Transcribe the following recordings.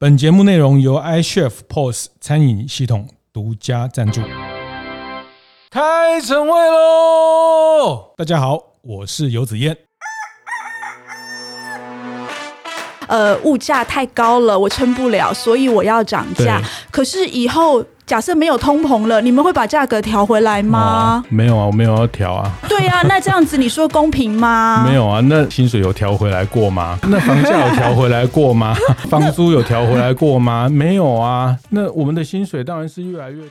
本节目内容由 iChef POS 餐饮系统独家赞助。开晨会喽！大家好，我是游子燕。呃，物价太高了，我撑不了，所以我要涨价。可是以后。假设没有通膨了，你们会把价格调回来吗？哦，没有啊，我没有要调啊。对呀，啊，那这样子你说公平吗？没有啊，那薪水有调回来过吗？那房价有调回来过吗？房租有调回来过吗？没有啊。那我们的薪水当然是越来越多。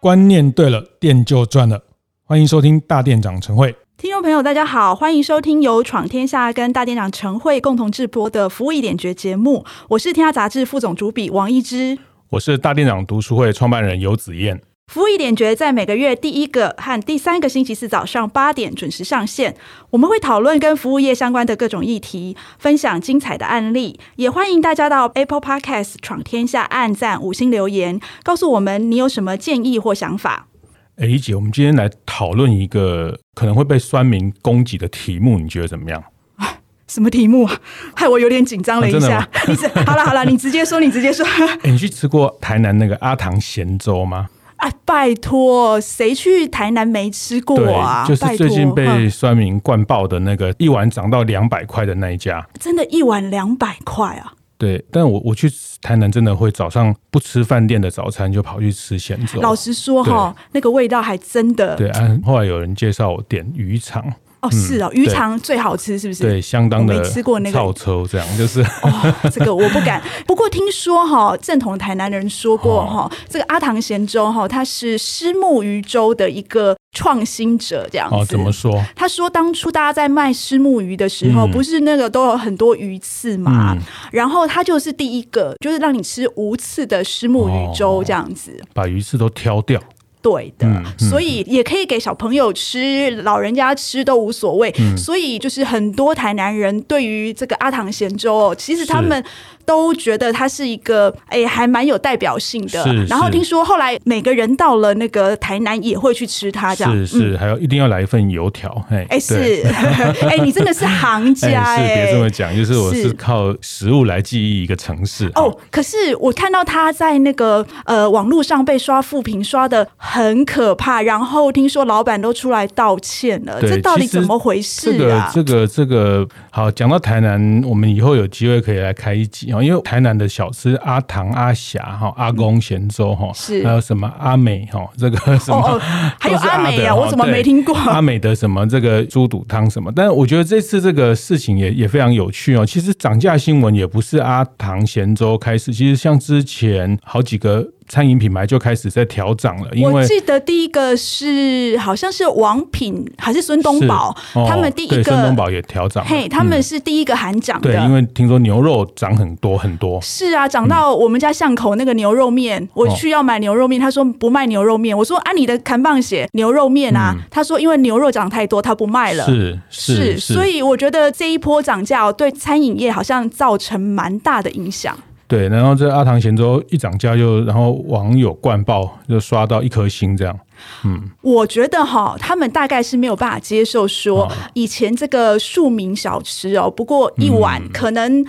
观念对了，店就赚了。欢迎收听大店长晨会。听众朋友，大家好，欢迎收听由闯天下跟大店长陈慧共同制播的《服务一点绝》节目。我是天下杂志副总主笔王一之，我是大店长读书会创办人游子燕。《服务一点绝》在每个月第一个和第三个星期四早上八点准时上线。我们会讨论跟服务业相关的各种议题，分享精彩的案例，也欢迎大家到 Apple Podcast 闯天下按赞五星留言，告诉我们你有什么建议或想法。哎，一姐，我们今天来讨论一个可能会被酸民攻击的题目，你觉得怎么样？什么题目啊？害我有点紧张了一下。啊、你好了好了，你直接说，你直接说。哎，你去吃过台南那个阿堂咸粥吗？啊，拜托，谁去台南没吃过啊？就是最近被酸民灌爆的那个一碗涨到两百块的那一家，真的，一碗两百块啊？对，但我我去台南真的会早上不吃饭店的早餐，就跑去吃咸粥。老实说哈，那个味道还真的。对啊，后来有人介绍我点鱼肠。哦，是哦，鱼肠最好吃，是不是？对，相当的。没吃过那个。臭臭这样就是。哦，这个我不敢。不过听说哈，正统的台南人说过哈，这个阿唐咸粥哈，它是虱目鱼粥的一个创新者，这样子。哦，怎么说？他说当初大家在卖虱目鱼的时候，不是那个都有很多鱼刺嘛？然后他就是第一个，就是让你吃无刺的虱目鱼粥这样子，把鱼刺都挑掉。对的、嗯嗯，所以也可以给小朋友吃，老人家吃都无所谓。嗯、所以就是很多台南人对于这个阿堂咸粥哦，其实他们。都觉得它是一个哎、欸，还蛮有代表性的。然后听说后来每个人到了那个台南也会去吃它，这样是是、嗯，还有一定要来一份油条。哎、欸，是 哎、欸，你真的是行家 哎、欸，别这么讲，就是我是靠食物来记忆一个城市。哦，可是我看到他在那个呃网络上被刷负评，刷得很可怕。然后听说老板都出来道歉了，这到底怎么回事啊？这个这个这个好，讲到台南，我们以后有机会可以来开一集。因为台南的小吃阿唐、阿霞、哈阿公咸粥哈，是还有什么阿美哈，这个什么、哦、还有阿美啊，我怎么没听过 阿美的什么这个猪肚汤什么？但是我觉得这次这个事情也也非常有趣哦。其实涨价新闻也不是阿唐咸粥开始，其实像之前好几个。餐饮品牌就开始在调涨了，因为我记得第一个是好像是王品还是孙东宝、哦，他们第一个孙东宝也调涨，嘿，他们是第一个喊涨的、嗯。对，因为听说牛肉涨很多很多。是啊，涨到我们家巷口那个牛肉面、嗯，我去要买牛肉面，他说不卖牛肉面，我说啊，你的看棒写牛肉面啊、嗯，他说因为牛肉涨太多，他不卖了。是是是，所以我觉得这一波涨价对餐饮业好像造成蛮大的影响。对，然后这阿唐咸粥一涨价就，然后网友灌爆，就刷到一颗星这样。嗯，我觉得哈，他们大概是没有办法接受说以前这个庶民小吃哦，不过一碗可能、嗯、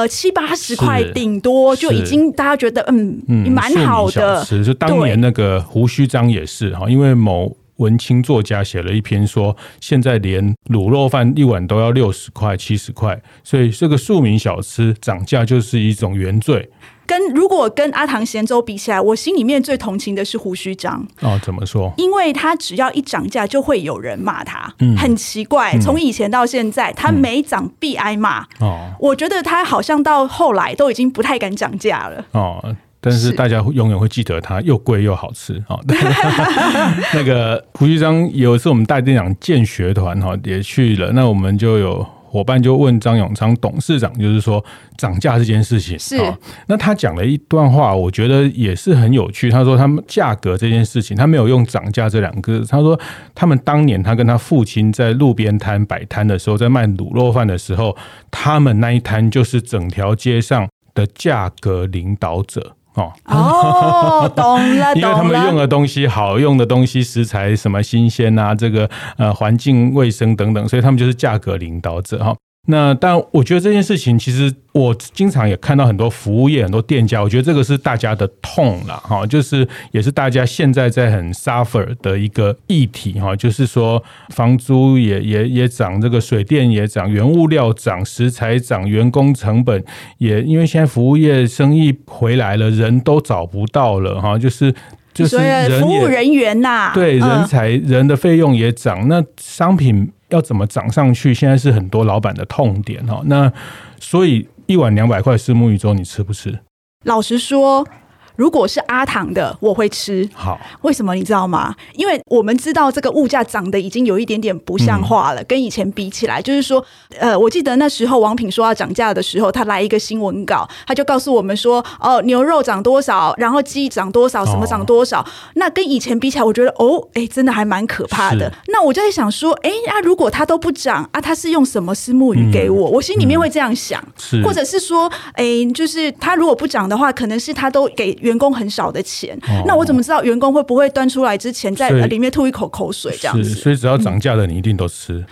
呃七八十块，顶多就已经大家觉得嗯嗯蛮好的。是，就当年那个胡须张也是哈，因为某。文青作家写了一篇说，现在连卤肉饭一碗都要六十块、七十块，所以这个庶民小吃涨价就是一种原罪。跟如果跟阿唐咸粥比起来，我心里面最同情的是胡须张。哦，怎么说？因为他只要一涨价，就会有人骂他。嗯，很奇怪，从以前到现在，嗯、他每涨必挨骂。哦，我觉得他好像到后来都已经不太敢涨价了。哦。但是大家永远会记得它又贵又好吃啊！那个胡须章有一次我们带店长建学团哈也去了，那我们就有伙伴就问张永昌董事长，就是说涨价这件事情是。那他讲了一段话，我觉得也是很有趣。他说他们价格这件事情，他没有用涨价这两个字。他说他们当年他跟他父亲在路边摊摆摊的时候，在卖卤肉饭的时候，他们那一摊就是整条街上的价格领导者。哦，哦，懂了，因为他们用的东西好用的东西，食材什么新鲜啊，这个呃环境卫生等等，所以他们就是价格领导者哈。那但我觉得这件事情，其实我经常也看到很多服务业、很多店家，我觉得这个是大家的痛了哈，就是也是大家现在在很 suffer 的一个议题哈，就是说房租也也也涨，这个水电也涨，原物料涨，食材涨，员工成本也因为现在服务业生意回来了，人都找不到了哈，就是就是服务人员呐，对人才人的费用也涨，那商品。要怎么涨上去？现在是很多老板的痛点哈。那所以一碗两百块虱目鱼粥，你吃不吃？老实说。如果是阿糖的，我会吃。好，为什么你知道吗？因为我们知道这个物价涨得已经有一点点不像话了，嗯、跟以前比起来，就是说，呃，我记得那时候王品说要涨价的时候，他来一个新闻稿，他就告诉我们说，哦，牛肉涨多少，然后鸡涨多少，什么涨多少。哦、那跟以前比起来，我觉得，哦，哎，真的还蛮可怕的。那我就在想说，哎，啊，如果他都不涨啊，他是用什么私募鱼给我？嗯、我心里面会这样想，是或者是说，哎，就是他如果不涨的话，可能是他都给。员工很少的钱，哦、那我怎么知道员工会不会端出来之前在里面吐一口口水这样子？所以只要涨价的你一定都吃。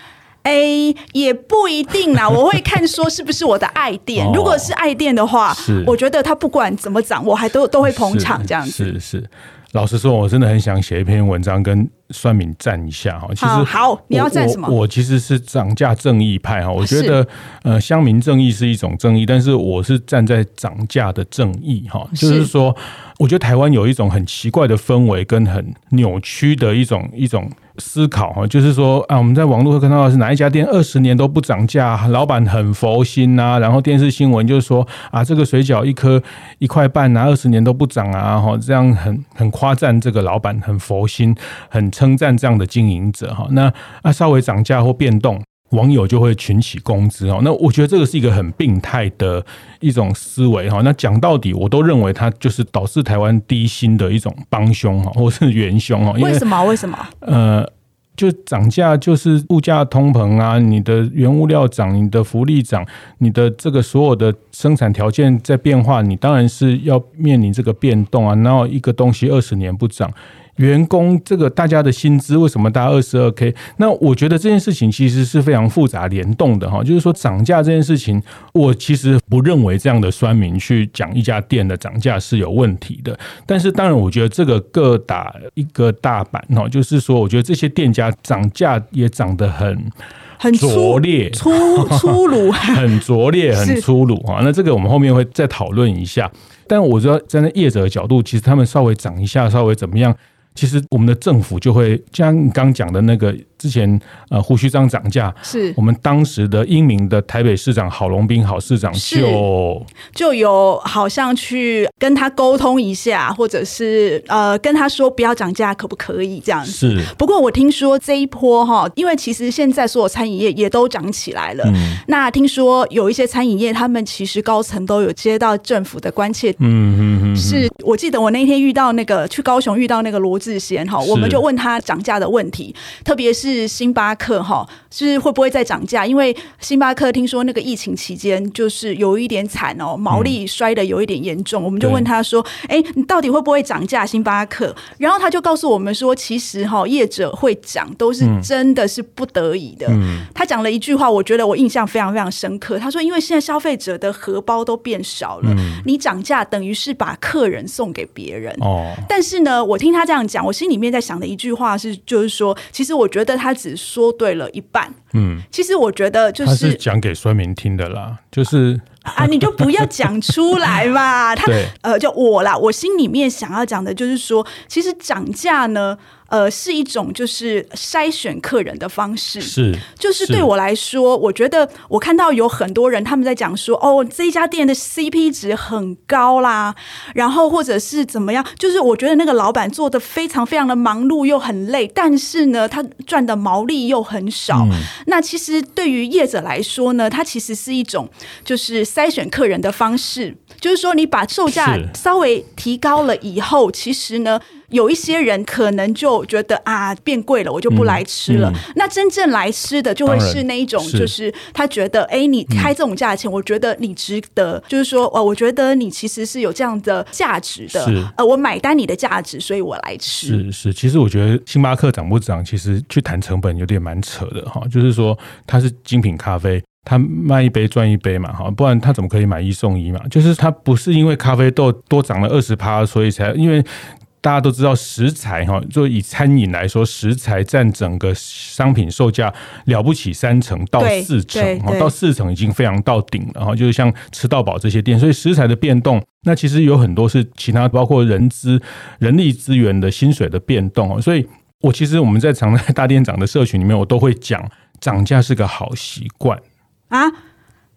哎、嗯，也不一定啦，我会看说是不是我的爱店。哦、如果是爱店的话，是我觉得他不管怎么涨，我还都都会捧场这样子。是是。是老实说，我真的很想写一篇文章跟算命战一下哈。其实好，你要战什么？我，我其实是涨价正义派哈。我觉得呃，乡民正义是一种正义，但是我是站在涨价的正义哈。就是说，我觉得台湾有一种很奇怪的氛围跟很扭曲的一种一种。思考哈，就是说啊，我们在网络会看到的是哪一家店二十年都不涨价，老板很佛心呐。然后电视新闻就是说啊，这个水饺一颗一块半啊，二十年都不涨啊，哈，这样很很夸赞这个老板很佛心，很称赞这样的经营者哈。那啊，稍微涨价或变动。网友就会群起攻之哦，那我觉得这个是一个很病态的一种思维哈。那讲到底，我都认为它就是导致台湾低薪的一种帮凶哈，或是元凶哈。为什么？为什么？呃，就涨价就是物价通膨啊，你的原物料涨，你的福利涨，你的这个所有的生产条件在变化，你当然是要面临这个变动啊。然后一个东西二十年不涨。员工这个大家的薪资为什么大家二十二 K？那我觉得这件事情其实是非常复杂联动的哈，就是说涨价这件事情，我其实不认为这样的酸民去讲一家店的涨价是有问题的。但是当然，我觉得这个各打一个大板哈，就是说，我觉得这些店家涨价也涨得很很拙劣、粗 粗鲁，很拙劣、很粗鲁哈。那这个我们后面会再讨论一下。但我知道站在业者的角度，其实他们稍微涨一下，稍微怎么样？其实我们的政府就会像你刚讲的那个。之前呃，胡须章涨价，是我们当时的英明的台北市长郝龙斌郝市长就就有好像去跟他沟通一下，或者是呃跟他说不要涨价，可不可以这样子？是。不过我听说这一波哈，因为其实现在所有餐饮业也都涨起来了。嗯。那听说有一些餐饮业，他们其实高层都有接到政府的关切。嗯嗯嗯。是我记得我那天遇到那个去高雄遇到那个罗志贤哈，我们就问他涨价的问题，特别是。是星巴克哈，是会不会再涨价？因为星巴克听说那个疫情期间就是有一点惨哦，毛利摔的有一点严重。嗯、我们就问他说：“哎，你到底会不会涨价？”星巴克，然后他就告诉我们说：“其实哈，业者会涨都是真的是不得已的。嗯”他讲了一句话，我觉得我印象非常非常深刻。他说：“因为现在消费者的荷包都变少了，嗯、你涨价等于是把客人送给别人。”哦，但是呢，我听他这样讲，我心里面在想的一句话是，就是说，其实我觉得。他只说对了一半，嗯，其实我觉得就是讲给酸民听的啦，就是啊，你就不要讲出来嘛。他呃，就我啦，我心里面想要讲的就是说，其实涨价呢。呃，是一种就是筛选客人的方式，是，就是对我来说，我觉得我看到有很多人他们在讲说，哦，这一家店的 CP 值很高啦，然后或者是怎么样，就是我觉得那个老板做的非常非常的忙碌又很累，但是呢，他赚的毛利又很少。嗯、那其实对于业者来说呢，它其实是一种就是筛选客人的方式，就是说你把售价稍微提高了以后，其实呢。有一些人可能就觉得啊，变贵了，我就不来吃了。那真正来吃的就会是那一种，就是他觉得，哎，你开这种价钱，嗯、我觉得你值得。就是说，哦，我觉得你其实是有这样的价值的。呃，我买单你的价值，所以我来吃。是是，其实我觉得星巴克涨不涨，其实去谈成本有点蛮扯的哈。就是说，它是精品咖啡。他卖一杯赚一杯嘛，哈，不然他怎么可以买一送一嘛？就是他不是因为咖啡豆多涨了二十趴，所以才因为。大家都知道食材哈，就以餐饮来说，食材占整个商品售价了不起三成到四成，到四成已经非常到顶了哈。就是像吃到饱这些店，所以食材的变动，那其实有很多是其他包括人资、人力资源的薪水的变动哦。所以我其实我们在常在大店长的社群里面，我都会讲，涨价是个好习惯啊。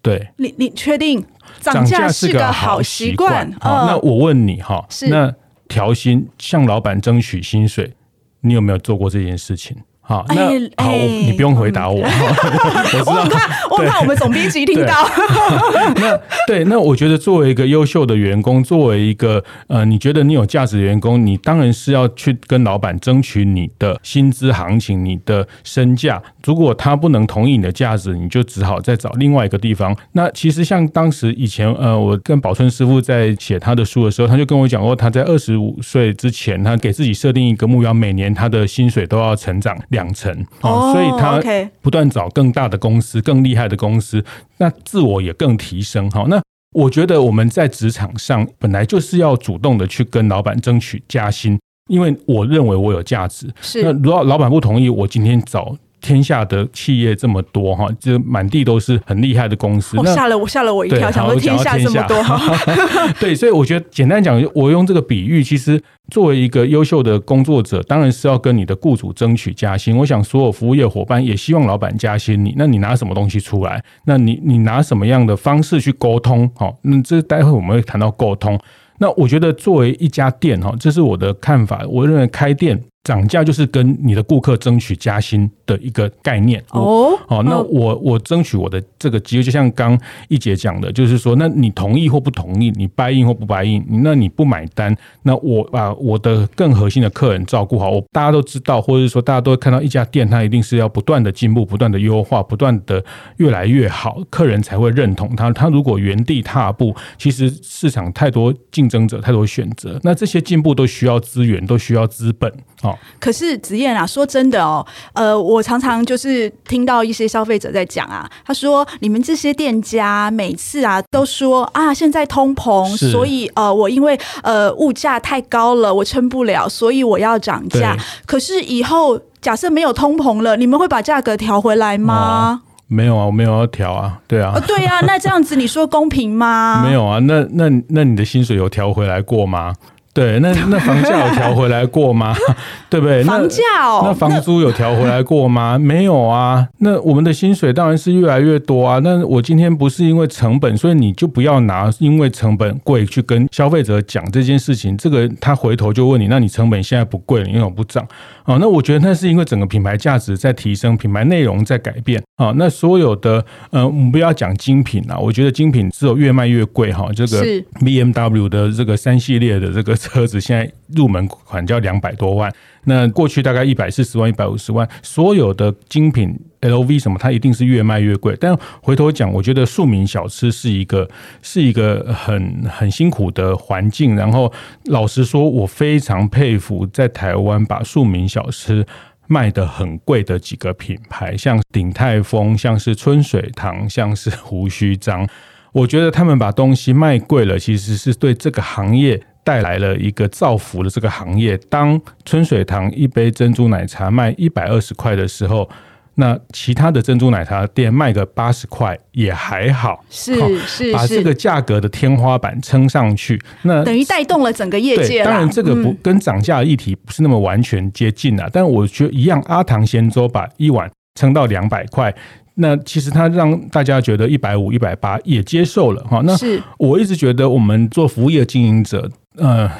对，你你确定涨价是个好习惯？好，那我问你哈，那。调薪，向老板争取薪水，你有没有做过这件事情？好，那好，你不用回答我。我很怕，我很怕我们总编辑听到。那对，那我觉得作为一个优秀的员工，作为一个呃，你觉得你有价值的员工，你当然是要去跟老板争取你的薪资行情、你的身价。如果他不能同意你的价值，你就只好再找另外一个地方。那其实像当时以前，呃，我跟宝春师傅在写他的书的时候，他就跟我讲过，他在二十五岁之前，他给自己设定一个目标，每年他的薪水都要成长两成哦，所以他不断找更大的公司、更厉害的公司，那自我也更提升。哈，那我觉得我们在职场上本来就是要主动的去跟老板争取加薪，因为我认为我有价值。是，那如果老板不同意，我今天找。天下的企业这么多哈，就满地都是很厉害的公司。吓了我，吓了我一跳，想说天下这么多。对，所以我觉得简单讲，我用这个比喻，其实作为一个优秀的工作者，当然是要跟你的雇主争取加薪。我想所有服务业伙伴也希望老板加薪你，那你拿什么东西出来？那你你拿什么样的方式去沟通？好，那这待会我们会谈到沟通。那我觉得作为一家店哈，这是我的看法。我认为开店。涨价就是跟你的顾客争取加薪的一个概念哦。好，那我我争取我的这个机会，就像刚一姐讲的，就是说，那你同意或不同意，你 buy in 或不 buy in，那你不买单，那我把我的更核心的客人照顾好。我大家都知道，或者是说大家都会看到一家店，它一定是要不断的进步，不断的优化，不断的越来越好，客人才会认同它。它如果原地踏步，其实市场太多竞争者，太多选择，那这些进步都需要资源，都需要资本。好，可是子燕啊，说真的哦，呃，我常常就是听到一些消费者在讲啊，他说你们这些店家每次啊都说啊，现在通膨，所以呃，我因为呃物价太高了，我撑不了，所以我要涨价。可是以后假设没有通膨了，你们会把价格调回来吗？哦，没有啊，我没有要调啊，对啊，哦，对啊，那这样子你说公平吗？没有啊，那那那你的薪水有调回来过吗？对，那那房价有调回来过吗？对不对？房价哦，那房租有调回来过吗？没有啊。那我们的薪水当然是越来越多啊。那我今天不是因为成本，所以你就不要拿因为成本贵去跟消费者讲这件事情。这个他回头就问你，那你成本现在不贵，你为什么不涨？啊，那我觉得那是因为整个品牌价值在提升，品牌内容在改变。啊，那所有的呃，我们不要讲精品啦，我觉得精品只有越卖越贵哈。这个 BMW 的这个三系列的这个。车子现在入门款就要两百多万，那过去大概一百四十万、一百五十万，所有的精品 LV 什么，它一定是越卖越贵。但回头讲，我觉得庶民小吃是一个是一个很很辛苦的环境。然后老实说，我非常佩服在台湾把庶民小吃卖得很贵的几个品牌，像鼎泰丰、像是春水堂、像是胡须张。我觉得他们把东西卖贵了，其实是对这个行业。带来了一个造福的这个行业。当春水堂一杯珍珠奶茶卖一百二十块的时候，那其他的珍珠奶茶店卖个八十块也还好。是是，把这个价格的天花板撑上去，那等于带动了整个业界。当然，这个不跟涨价的议题不是那么完全接近啊。但我觉得一样，阿唐咸粥把一碗撑到两百块。那其实它让大家觉得一百五、一百八也接受了哈。那我一直觉得我们做服务业经营者，呃，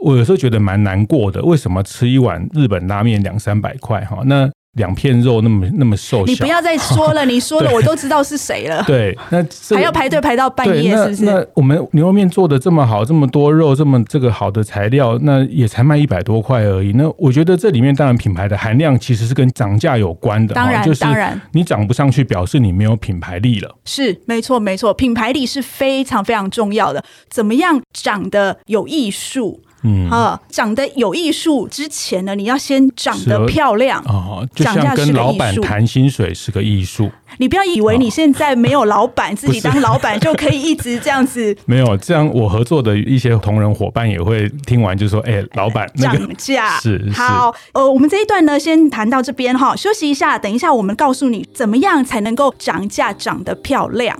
我有时候觉得蛮难过的。为什么吃一碗日本拉面两三百块哈？那两片肉那么那么瘦小，你不要再说了，你说了 我都知道是谁了。对，那还要排队排到半夜，是不是？那我们牛肉面做的这么好，这么多肉，这么这个好的材料，那也才卖一百多块而已。那我觉得这里面当然品牌的含量其实是跟涨价有关的，当然，就是当然你涨不上去，表示你没有品牌力了。是，没错，没错，品牌力是非常非常重要的。怎么样长得有艺术？嗯，啊，长得有艺术之前呢，你要先长得漂亮哦，就像跟老板谈薪水是个艺术。你不要以为你现在没有老板，自己当老板 就可以一直这样子。没有这样，我合作的一些同仁伙伴也会听完就说：“哎，老板，涨价 是好。”呃，我们这一段呢，先谈到这边哈，休息一下，等一下我们告诉你怎么样才能够涨价涨得漂亮。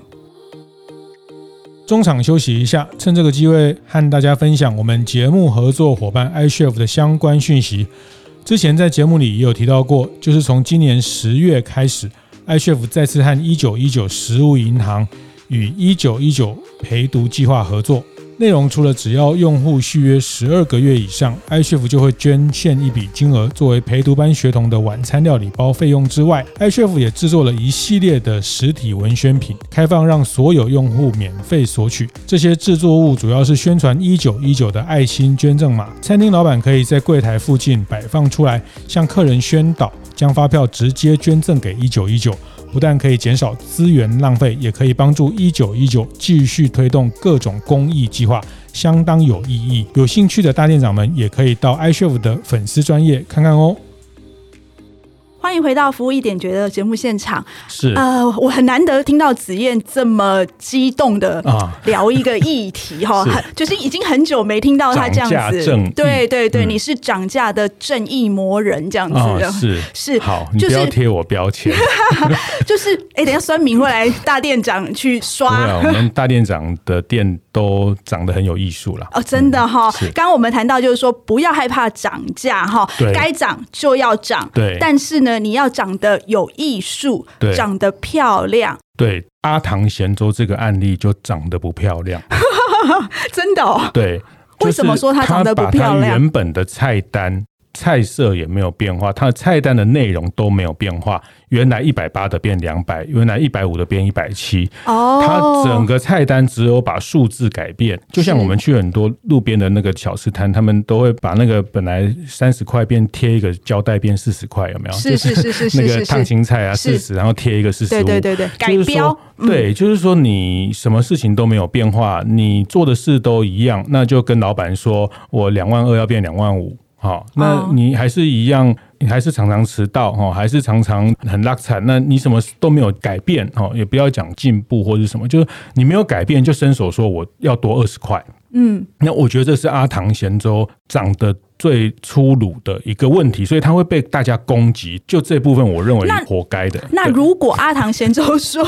中场休息一下，趁这个机会和大家分享我们节目合作伙伴 iCHEF 的相关讯息。之前在节目里也有提到过，就是从今年十月开始。iCHEF 再次和一九一九食物银行与一九一九陪读计划合作，内容除了只要用户续约十二个月以上，iCHEF 就会捐献一笔金额作为陪读班学童的晚餐料理包费用之外，iCHEF 也制作了一系列的实体文宣品，开放让所有用户免费索取。这些制作物主要是宣传一九一九的爱心捐赠码，餐厅老板可以在柜台附近摆放出来，向客人宣导。将发票直接捐赠给一九一九，不但可以减少资源浪费，也可以帮助一九一九继续推动各种公益计划，相当有意义。有兴趣的大店长们也可以到 iCHEF 的粉丝专业看看哦。欢迎回到服务一点觉得节目现场。是呃，我很难得听到子燕这么激动的聊一个议题哈，啊、就是已经很久没听到他这样子。对对对，嗯、你是涨价的正义魔人这样子。啊、是是好，你不要贴我标签。就是哎，等下酸民会来大店长去刷。对啊，我们大店长的店都长得很有艺术了。哦，真的哈。刚刚、嗯、我们谈到就是说，不要害怕涨价哈，该涨就要涨。对，但是呢。你要长得有艺术，对长得漂亮。对，阿唐咸粥这个案例就长得不漂亮，真的哦。对，为什么说他长得不漂亮？原本的菜单菜色也没有变化，它的菜单的内容都没有变化。原来一百八的变两百，原来一百五的变一百七。哦，它整个菜单只有把数字改变，就像我们去很多路边的那个小吃摊，他们都会把那个本来三十块变贴一个胶带变四十块，有没有？是是是是是。那个烫青菜啊，四十，然后贴一个四十五。对对对对，改标。对，就是说你什么事情都没有变化，你做的事都一样，那就跟老板说我两万二要变两万五，好，那你还是一样。你还是常常迟到哈，还是常常很拉惨，那你什么都没有改变哦，也不要讲进步或者什么，就是你没有改变就伸手说我要多二十块，嗯，那我觉得这是阿唐咸粥长得最粗鲁的一个问题，所以他会被大家攻击。就这部分，我认为是活该的。那，那如果阿唐贤周说：“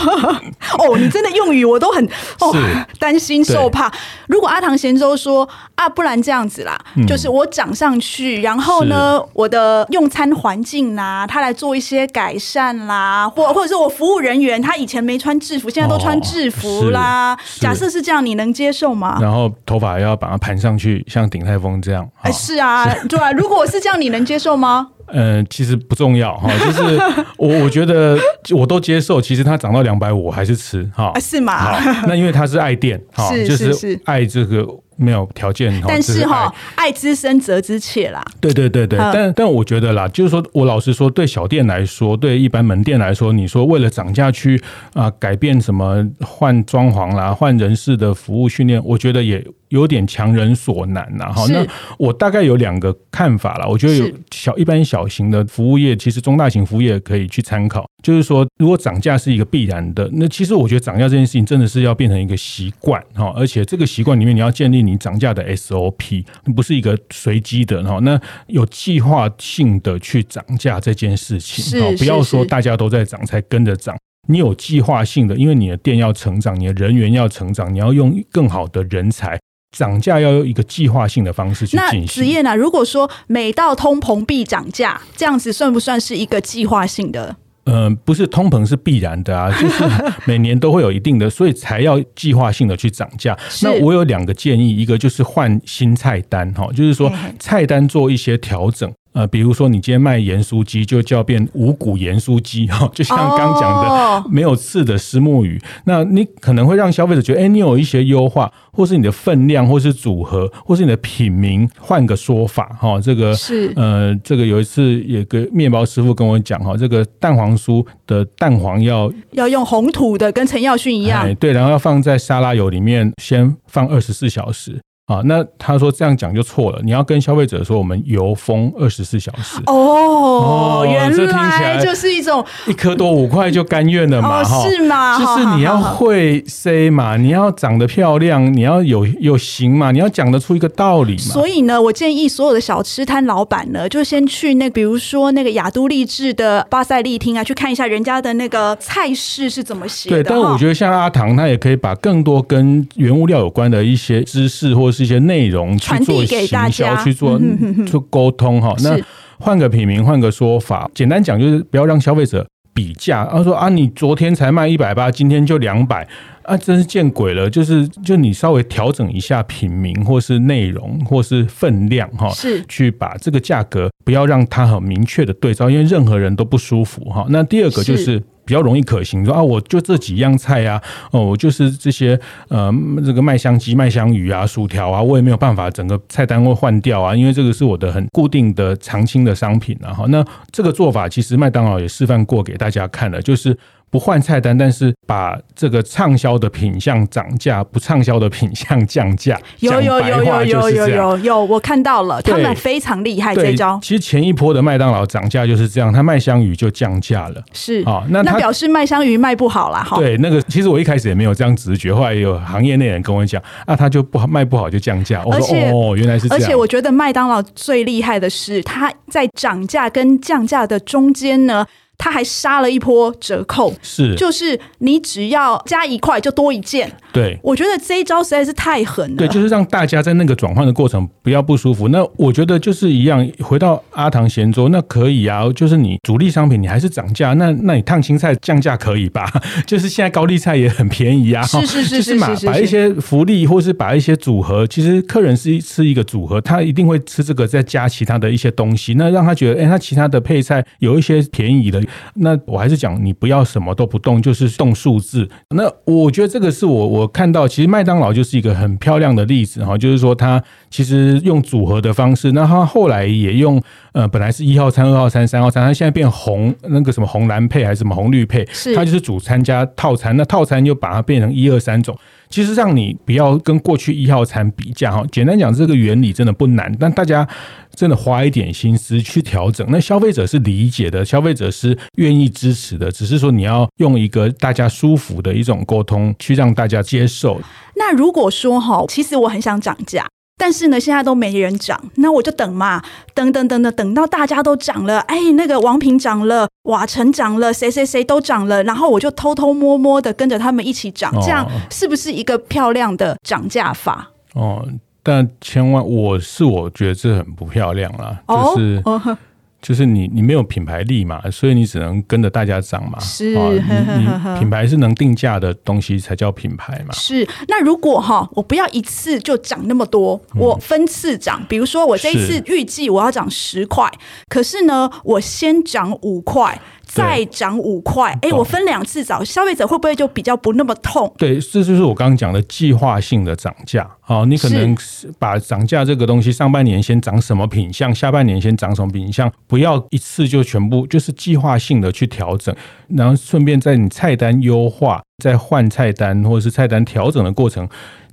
哦，你真的用语我都很哦担心受怕。”如果阿唐贤周说：“啊，不然这样子啦，嗯、就是我涨上去，然后呢，我的用餐环境啦，他来做一些改善啦，或或者是我服务人员他以前没穿制服，现在都穿制服啦。哦”假设是这样，你能接受吗？然后头发要把它盘上去，像鼎泰丰这样。哎，是啊。对啊，如果是这样，你能接受吗？嗯、呃，其实不重要哈，就是我我觉得我都接受。其实它涨到两百五，我还是吃哈。是吗？那因为它是爱店，哈就是爱这个。没有条件，但是哈，爱之深责之切啦。对对对对，但但我觉得啦，就是说我老实说，对小店来说，对一般门店来说，你说为了涨价去啊改变什么换装潢啦，换人事的服务训练，我觉得也有点强人所难呐。哈，那我大概有两个看法啦。我觉得有小一般小型的服务业，其实中大型服务业可以去参考。就是说，如果涨价是一个必然的，那其实我觉得涨价这件事情真的是要变成一个习惯哈，而且这个习惯里面你要建立你涨价的 SOP，不是一个随机的哈，那有计划性的去涨价这件事情，不要说大家都在涨才跟着涨，你有计划性的，因为你的店要成长，你的人员要成长，你要用更好的人才，涨价要用一个计划性的方式去进行。那子燕啊，如果说每到通膨必涨价，这样子算不算是一个计划性的？嗯、呃，不是通膨是必然的啊，就是每年都会有一定的，所以才要计划性的去涨价。那我有两个建议，一个就是换新菜单哈，就是说菜单做一些调整。呃，比如说你今天卖盐酥鸡，就叫变五谷盐酥鸡哈，就像刚讲的没有刺的石墨鱼，那你可能会让消费者觉得，哎，你有一些优化，或是你的分量，或是组合，或是你的品名换个说法哈。这个是呃，这个有一次有个面包师傅跟我讲哈，这个蛋黄酥的蛋黄要要用红土的，跟陈耀迅一样，对，然后要放在沙拉油里面先放二十四小时。啊，那他说这样讲就错了，你要跟消费者说我们油封二十四小时。哦，哦原来就是一种一颗多五块就甘愿了嘛，哦、是吗？就是你要会 say 嘛，你要长得漂亮，你要有有型嘛，你要讲得出一个道理嘛。所以呢，我建议所有的小吃摊老板呢，就先去那个，比如说那个雅都丽致的巴塞利厅啊，去看一下人家的那个菜式是怎么写的。对，但我觉得像阿唐，他也可以把更多跟原物料有关的一些知识或。是一些内容去做行销，去做做沟通哈。那换个品名，换个说法，简单讲就是不要让消费者比价。他说啊，你昨天才卖一百八，今天就两百啊，真是见鬼了！就是就你稍微调整一下品名，或是内容，或是分量哈，是去把这个价格不要让它很明确的对照，因为任何人都不舒服哈。那第二个就是。比较容易可行，说啊，我就这几样菜啊，哦，我就是这些呃，这个麦香鸡、麦香鱼啊、薯条啊，我也没有办法整个菜单会换掉啊，因为这个是我的很固定的常青的商品然后，那这个做法其实麦当劳也示范过给大家看了，就是。不换菜单，但是把这个畅销的品相涨价，不畅销的品相降价。有有有有有有有有，我看到了，他们非常厉害这一招。其实前一波的麦当劳涨价就是这样，他麦香鱼就降价了。是啊，那那表示麦香鱼卖不好了。哈。对，那个其实我一开始也没有这样直觉，后来有行业内人跟我讲，啊，他就不好卖不好就降价。我说哦，原来是这样。而且我觉得麦当劳最厉害的是，它在涨价跟降价的中间呢。他还杀了一波折扣，是，就是你只要加一块就多一件。对，我觉得这一招实在是太狠了。对，就是让大家在那个转换的过程不要不舒服。那我觉得就是一样，回到阿唐咸粥，那可以啊。就是你主力商品你还是涨价，那那你烫青菜降价可以吧？就是现在高丽菜也很便宜啊。是是是是是，是，把一些福利或是把一些组合，其实客人是吃一个组合，他一定会吃这个，再加其他的一些东西，那让他觉得，哎，他其他的配菜有一些便宜的。那我还是讲，你不要什么都不动，就是动数字。那我觉得这个是我我看到，其实麦当劳就是一个很漂亮的例子哈，就是说它其实用组合的方式，那它后来也用呃，本来是一号餐、二号餐、三号餐，它现在变红那个什么红蓝配还是什么红绿配，它就是主餐加套餐，那套餐就把它变成一二三种。其实让你不要跟过去一号餐比价哈，简单讲这个原理真的不难，但大家真的花一点心思去调整，那消费者是理解的，消费者是愿意支持的，只是说你要用一个大家舒服的一种沟通去让大家接受。那如果说哈，其实我很想涨价。但是呢，现在都没人涨，那我就等嘛，等等等等，等到大家都涨了，哎，那个王平涨了，瓦城涨了，谁谁谁都涨了，然后我就偷偷摸摸的跟着他们一起涨，这样是不是一个漂亮的涨价法？哦，但千万，我是我觉得这很不漂亮啦，就是。哦就是你，你没有品牌力嘛，所以你只能跟着大家涨嘛。是，你你品牌是能定价的东西才叫品牌嘛。是，那如果哈，我不要一次就涨那么多，我分次涨，比如说我这一次预计我要涨十块，可是呢，我先涨五块。再涨五块，哎、欸，我分两次找消费者会不会就比较不那么痛？对，这就是我刚刚讲的计划性的涨价。好，你可能把涨价这个东西，上半年先涨什么品项，下半年先涨什么品项，不要一次就全部，就是计划性的去调整，然后顺便在你菜单优化、在换菜单或者是菜单调整的过程，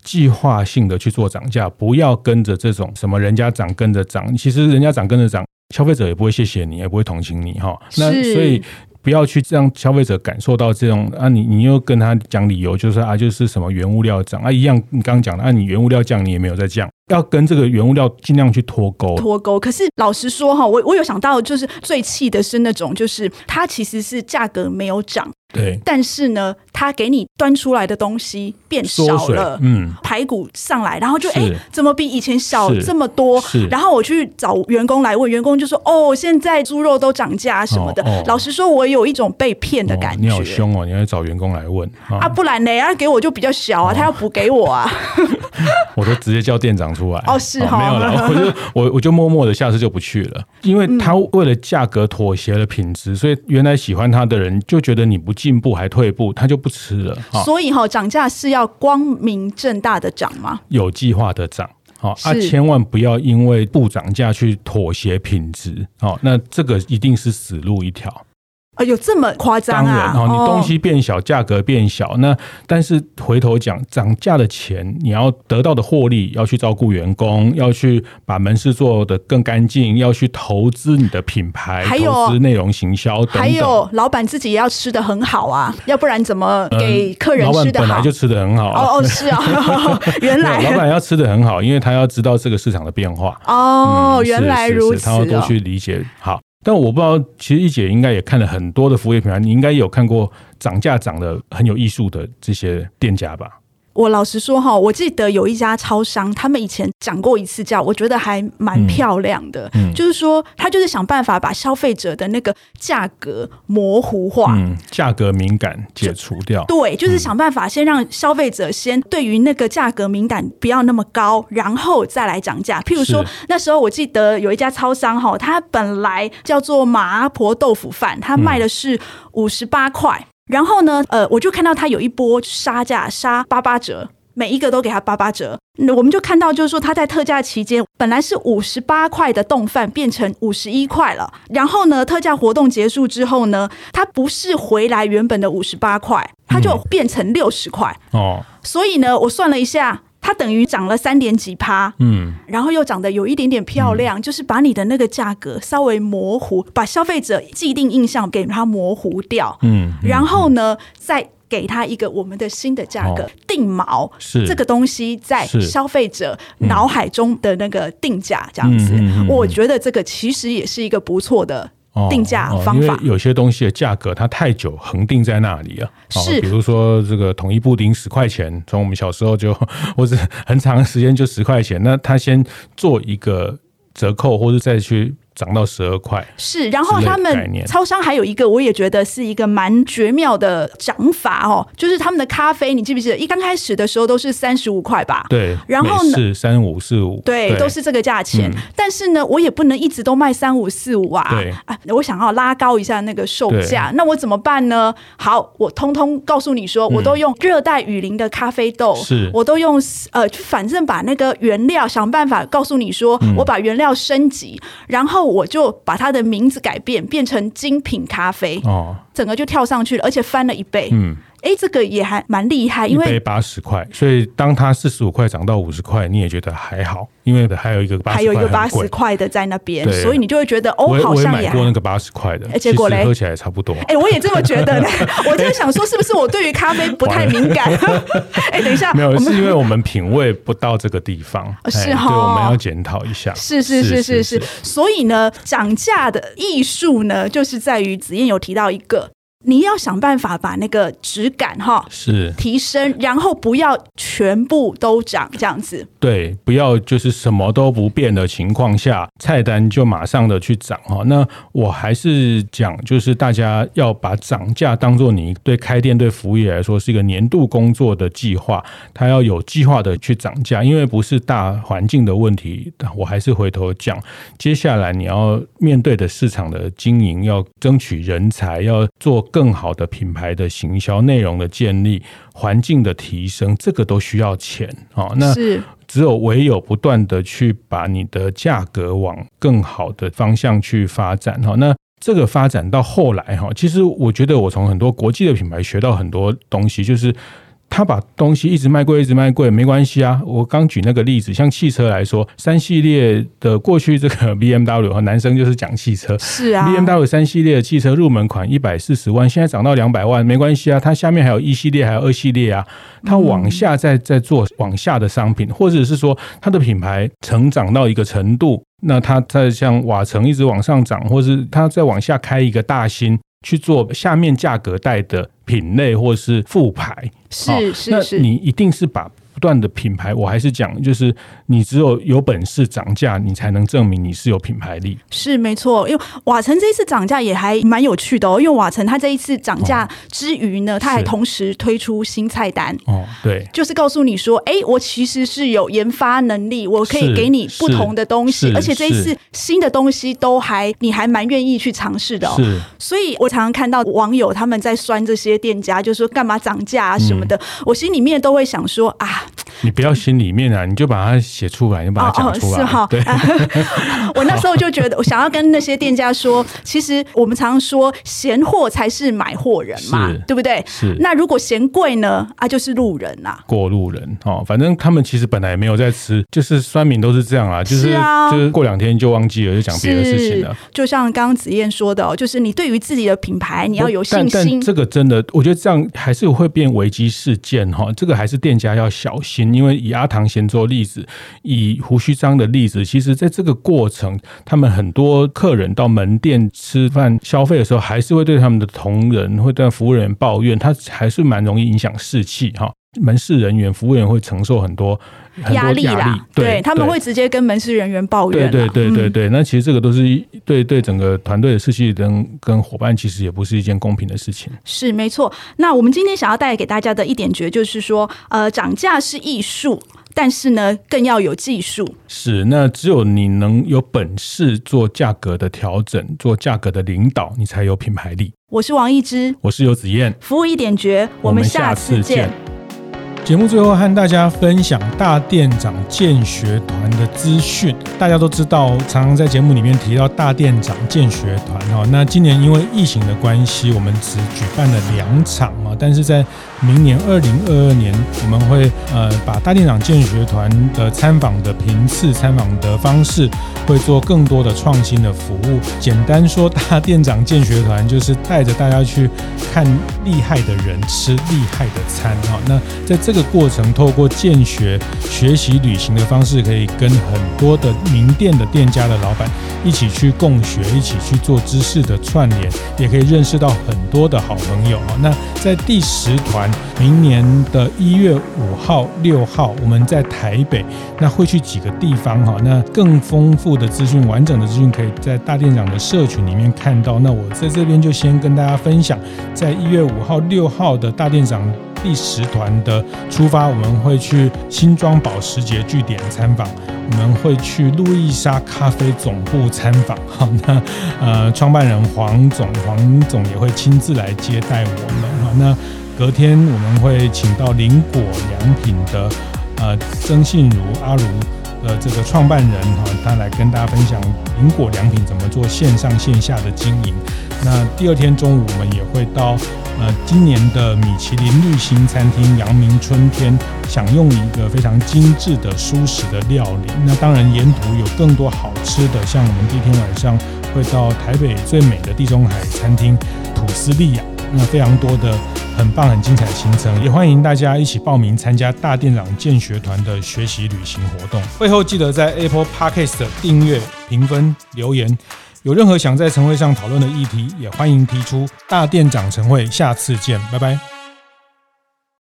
计划性的去做涨价，不要跟着这种什么人家涨跟着涨，其实人家涨跟着涨。消费者也不会谢谢你，也不会同情你哈。那所以不要去让消费者感受到这种啊，你你又跟他讲理由，就是啊，就是什么原物料涨啊，一样你刚刚讲的啊，你原物料降，你也没有在降，要跟这个原物料尽量去脱钩。脱钩。可是老实说哈，我我有想到，就是最气的是那种，就是它其实是价格没有涨。对，但是呢，他给你端出来的东西变少了，嗯，排骨上来，然后就哎、欸，怎么比以前小这么多？然后我去找员工来问，员工就说：“哦，现在猪肉都涨价什么的。哦”哦、老实说，我有一种被骗的感觉。哦、你好凶哦！你要找员工来问啊，啊？不然呢？他给我就比较小啊，哦、他要补给我啊。我都直接叫店长出来。哦，是哈、哦，没有了，我就我我就默默的，下次就不去了，因为他为了价格妥协了品质，所以原来喜欢他的人就觉得你不进步还退步，他就不吃了。所以哈，涨价是要光明正大的涨吗？有计划的涨，好啊，千万不要因为不涨价去妥协品质，好，那这个一定是死路一条。呃，有这么夸张啊？当然哦，你东西变小，价、哦、格变小，那但是回头讲涨价的钱，你要得到的获利，要去照顾员工，要去把门市做得更干净，要去投资你的品牌，还有投资内容行销等等。还有老板自己也要吃的很好啊，要不然怎么给客人吃的好？嗯、老板本来就吃的很好、啊。哦哦，是啊，原来老板要吃的很好，因为他要知道这个市场的变化。哦，嗯、原来如此、哦，他要多去理解好。但我不知道，其实一姐应该也看了很多的服务业品牌，你应该有看过涨价涨得很有艺术的这些店家吧？我老实说哈，我记得有一家超商，他们以前涨过一次价，我觉得还蛮漂亮的。嗯，就是说他就是想办法把消费者的那个价格模糊化，嗯，价格敏感解除掉。对，就是想办法先让消费者先对于那个价格敏感不要那么高，然后再来涨价。譬如说那时候我记得有一家超商哈，它本来叫做麻婆豆腐饭，它卖的是五十八块。然后呢，呃，我就看到他有一波杀价，杀八八折，每一个都给他八八折。那我们就看到，就是说他在特价期间，本来是五十八块的冻饭变成五十一块了。然后呢，特价活动结束之后呢，它不是回来原本的五十八块，它就变成六十块。哦，所以呢，我算了一下。它等于涨了三点几趴，嗯，然后又涨得有一点点漂亮，嗯，就是把你的那个价格稍微模糊，把消费者既定印象给它模糊掉，嗯，然后呢，嗯，再给它一个我们的新的价格，哦，定锚，是。这个东西在消费者脑海中的那个定价，这样子，嗯，我觉得这个其实也是一个不错的。定价方法，哦哦，因为有些东西的价格它太久恒定在那里了，是，比如说这个统一布丁十块钱，从我们小时候就 或者很长时间就十块钱，那他先做一个折扣，或者再去。涨到十二块是，然后他们超商还有一个，我也觉得是一个蛮绝妙的涨法哦，就是他们的咖啡，你记不记得一刚开始的时候都是三十五块吧？对，然后呢是三五四五，对，都是这个价钱。但是呢，我也不能一直都卖三五四五啊，对啊，我想要拉高一下那个售价，那我怎么办呢？好，我通通告诉你说，我都用热带雨林的咖啡豆，是，我都用呃，反正把那个原料想办法告诉你说，我把原料升级，然后。我就把它的名字改变，变成精品咖啡哦，整个就跳上去了，而且翻了一倍。嗯。哎，这个也还蛮厉害，因为八十块，所以当它四十五块涨到五十块，你也觉得还好，因为还有一个八还有一个八十块的在那边，所以你就会觉得哦，好像也买过那个八十块的，结果嘞，喝起来差不多。哎，我也这么觉得呢，我就想说，是不是我对于咖啡不太敏感？哎，等一下，没有，是因为我们品味不到这个地方，是哈，对，我们要检讨一下。是是是是是，所以呢，涨价的艺术呢，就是在于子燕有提到一个。你要想办法把那个质感哈是提升，然后不要全部都涨这样子。对，不要就是什么都不变的情况下，菜单就马上的去涨哈。那我还是讲，就是大家要把涨价当做你对开店对服务业来说是一个年度工作的计划，它要有计划的去涨价，因为不是大环境的问题。我还是回头讲，接下来你要面对的市场的经营，要争取人才，要做。更好的品牌的行销、内容的建立、环境的提升，这个都需要钱啊。那只有唯有不断的去把你的价格往更好的方向去发展哈。那这个发展到后来哈，其实我觉得我从很多国际的品牌学到很多东西，就是。他把东西一直卖贵，一直卖贵，没关系啊。我刚举那个例子，像汽车来说，三系列的过去这个 BMW 和男生就是讲汽车，是啊，BMW 三系列的汽车入门款一百四十万，现在涨到两百万，没关系啊。它下面还有一系列，还有二系列啊。它往下再再做往下的商品，或者是说它的品牌成长到一个程度，那它再像瓦城一直往上涨，或是它再往下开一个大新。去做下面价格带的品类或是副牌，是是是，那你一定是把。断的品牌，我还是讲，就是你只有有本事涨价，你才能证明你是有品牌力。是没错，因为瓦城这一次涨价也还蛮有趣的哦。因为瓦城它这一次涨价之余呢，它还同时推出新菜单哦，对，就是告诉你说，哎，我其实是有研发能力，我可以给你不同的东西，而且这一次新的东西都还你还蛮愿意去尝试的哦。是，所以我常常看到网友他们在酸这些店家，就说干嘛涨价啊什么的，嗯，我心里面都会想说啊。你不要心里面啊，你就把它写出来，你把它讲出来。哦哦、是哈，对。我那时候就觉得，我想要跟那些店家说，其实我们常说嫌货才是买货人嘛，对不对？是。那如果嫌贵呢？啊，就是路人呐、啊，过路人哦。反正他们其实本来也没有在吃，就是酸民都是这样啊，就是，就是过两天就忘记了，就讲别的事情了。就像刚刚子燕说的，哦就是你对于自己的品牌，你要有信心。但，但这个真的，我觉得这样还是会变危机事件哈。这个还是店家要小行，因为以阿唐贤做例子，以胡须章的例子，其实在这个过程，他们很多客人到门店吃饭消费的时候，还是会对他们的同仁、会对服务人员抱怨，他还是蛮容易影响士气哈。门市人员、服务员会承受很多压力啦，对，对他们会直接跟门市人员抱怨。对对对对对，那其实这个都是对对整个团队的士气跟跟伙伴，其实也不是一件公平的事情。是没错。那我们今天想要带给大家的一点诀就是说，呃，涨价是艺术，但是呢，更要有技术。是，那只有你能有本事做价格的调整，做价格的领导，你才有品牌力。我是王一之，我是游子燕，服务一点诀，我们下次见。节目最后和大家分享大店长建学团的资讯。大家都知道，常常在节目里面提到大店长建学团哈。那今年因为疫情的关系，我们只举办了两场啊。但是在明年二零二二年，我们会呃把大店长见学团的参访的频次、参访的方式，会做更多的创新的服务。简单说，大店长见学团就是带着大家去看厉害的人吃厉害的餐哈。那在这个过程透过见学、学习、旅行的方式，可以跟很多的名店的店家的老板一起去共学，一起去做知识的串联，也可以认识到很多的好朋友。那在第十团，明年的一月五号、六号，我们在台北，那会去几个地方哈。那更丰富的资讯、完整的资讯，可以在大店长的社群里面看到。那我在这边就先跟大家分享，在一月五号、六号的大店长。第十团的出发，我们会去新庄保时捷据点参访，我们会去路易莎咖啡总部参访。好，那呃，创办人黄总，黄总也会亲自来接待我们。好，那隔天我们会请到林果良品的呃曾信如阿如的这个创办人哈，他来跟大家分享林果良品怎么做线上线下的经营。那第二天中午，我们也会到。呃，今年的米其林绿星餐厅阳明春天，享用一个非常精致的舒适的料理。那当然，沿途有更多好吃的，像我们第一天晚上会到台北最美的地中海餐厅土司利亚，那非常多的很棒、很精彩的行程，也欢迎大家一起报名参加大店长建学团的学习旅行活动。会后记得在 Apple Podcast 订阅、评分、留言。有任何想在晨会上讨论的议题，也欢迎提出。大店长晨会，下次见，拜拜。